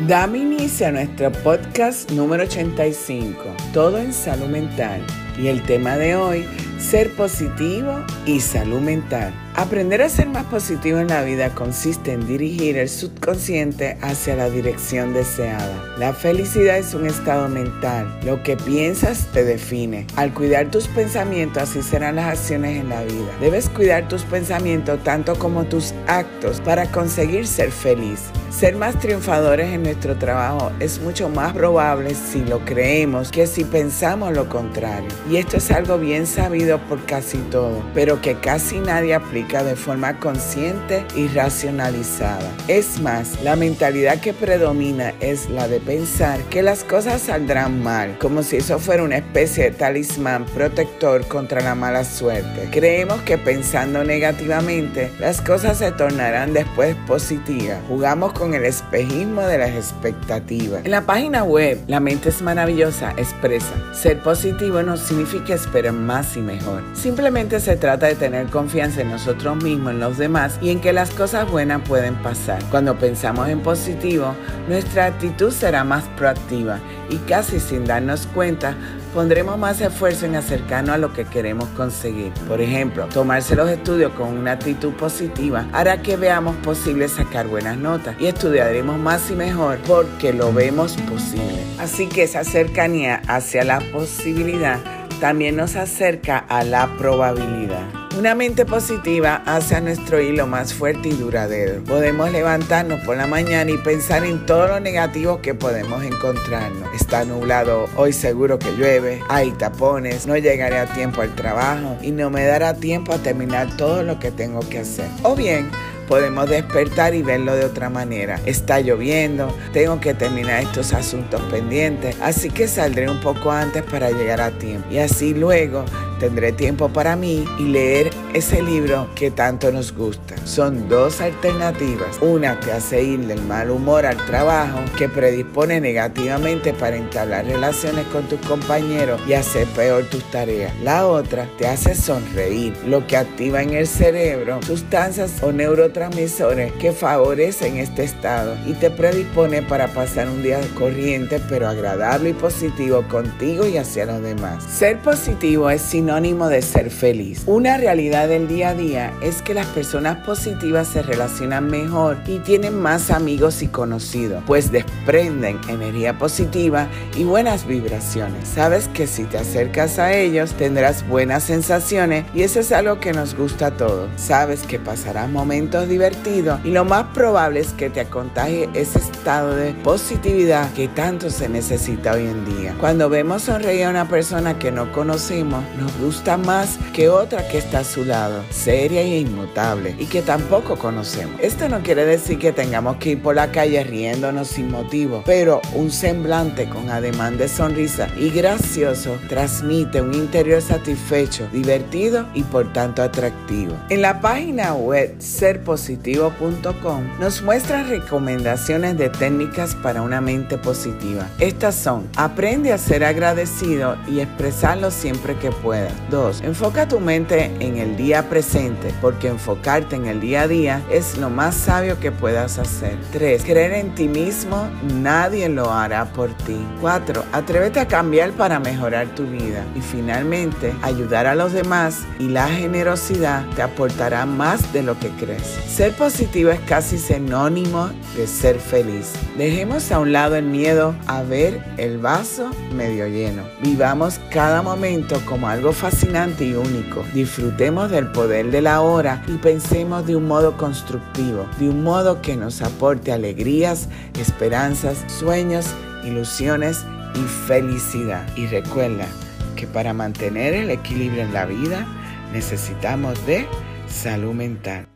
Dame inicio a nuestro podcast número 85, Todo en Salud Mental. Y el tema de hoy, ser positivo y salud mental. Aprender a ser más positivo en la vida consiste en dirigir el subconsciente hacia la dirección deseada. La felicidad es un estado mental. Lo que piensas te define. Al cuidar tus pensamientos, así serán las acciones en la vida. Debes cuidar tus pensamientos tanto como tus actos para conseguir ser feliz. Ser más triunfadores en nuestro trabajo es mucho más probable si lo creemos que si pensamos lo contrario. Y esto es algo bien sabido por casi todo, pero que casi nadie aplica de forma consciente y racionalizada. Es más, la mentalidad que predomina es la de pensar que las cosas saldrán mal, como si eso fuera una especie de talismán protector contra la mala suerte. Creemos que pensando negativamente, las cosas se tornarán después positivas. Jugamos el espejismo de las expectativas. En la página web, La mente es maravillosa, expresa, ser positivo no significa esperar más y mejor. Simplemente se trata de tener confianza en nosotros mismos, en los demás y en que las cosas buenas pueden pasar. Cuando pensamos en positivo, nuestra actitud será más proactiva y casi sin darnos cuenta, pondremos más esfuerzo en acercarnos a lo que queremos conseguir. Por ejemplo, tomarse los estudios con una actitud positiva hará que veamos posible sacar buenas notas y estudiaremos más y mejor porque lo vemos posible. Así que esa cercanía hacia la posibilidad también nos acerca a la probabilidad. Una mente positiva hace a nuestro hilo más fuerte y duradero. Podemos levantarnos por la mañana y pensar en todo lo negativo que podemos encontrarnos. Está nublado, hoy seguro que llueve, hay tapones, no llegaré a tiempo al trabajo y no me dará tiempo a terminar todo lo que tengo que hacer. O bien, podemos despertar y verlo de otra manera. Está lloviendo, tengo que terminar estos asuntos pendientes, así que saldré un poco antes para llegar a tiempo. Y así luego tendré tiempo para mí y leer ese libro que tanto nos gusta. Son dos alternativas. Una te hace ir del mal humor al trabajo, que predispone negativamente para entablar relaciones con tus compañeros y hacer peor tus tareas. La otra te hace sonreír, lo que activa en el cerebro sustancias o neurotransmisores que favorecen este estado y te predispone para pasar un día corriente pero agradable y positivo contigo y hacia los demás. Ser positivo es sinónimo de ser feliz. Una realidad del día a día es que las personas positivas se relacionan mejor y tienen más amigos y conocidos, pues desprenden energía positiva y buenas vibraciones. Sabes que si te acercas a ellos tendrás buenas sensaciones y eso es algo que nos gusta a todos. Sabes que pasarás momentos divertidos y lo más probable es que te contagie ese estado de positividad que tanto se necesita hoy en día. Cuando vemos sonreír a una persona que no conocemos, nos gusta más que otra que está a su lado, seria e inmutable, y que tampoco conocemos. Esto no quiere decir que tengamos que ir por la calle riéndonos sin motivo, pero un semblante con ademán de sonrisa y gracioso transmite un interior satisfecho, divertido y por tanto atractivo. En la página web serpositivo.com nos muestran recomendaciones de técnicas para una mente positiva. Estas son, aprende a ser agradecido y expresarlo siempre que puedas. 2. Enfoca tu mente en el día presente, porque enfocarte en el día a día es lo más sabio que puedas hacer. 3. Creer en ti mismo, nadie lo hará por ti. 4. Atrévete a cambiar para mejorar tu vida. Y finalmente, ayudar a los demás y la generosidad te aportará más de lo que crees. Ser positivo es casi sinónimo de ser feliz. Dejemos a un lado el miedo a ver el vaso medio lleno. Vivamos cada momento como algo fascinante y único. Disfrutemos del poder de la hora y pensemos de un modo constructivo, de un modo que nos aporte alegrías, esperanzas, sueños, ilusiones y felicidad. Y recuerda que para mantener el equilibrio en la vida necesitamos de salud mental.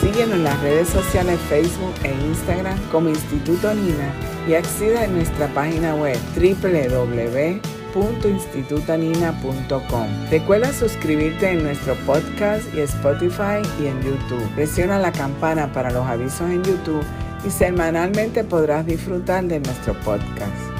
Síguenos en las redes sociales Facebook e Instagram como Instituto Nina y acceda a nuestra página web www www.institutanina.com. Recuerda suscribirte en nuestro podcast y Spotify y en YouTube. Presiona la campana para los avisos en YouTube y semanalmente podrás disfrutar de nuestro podcast.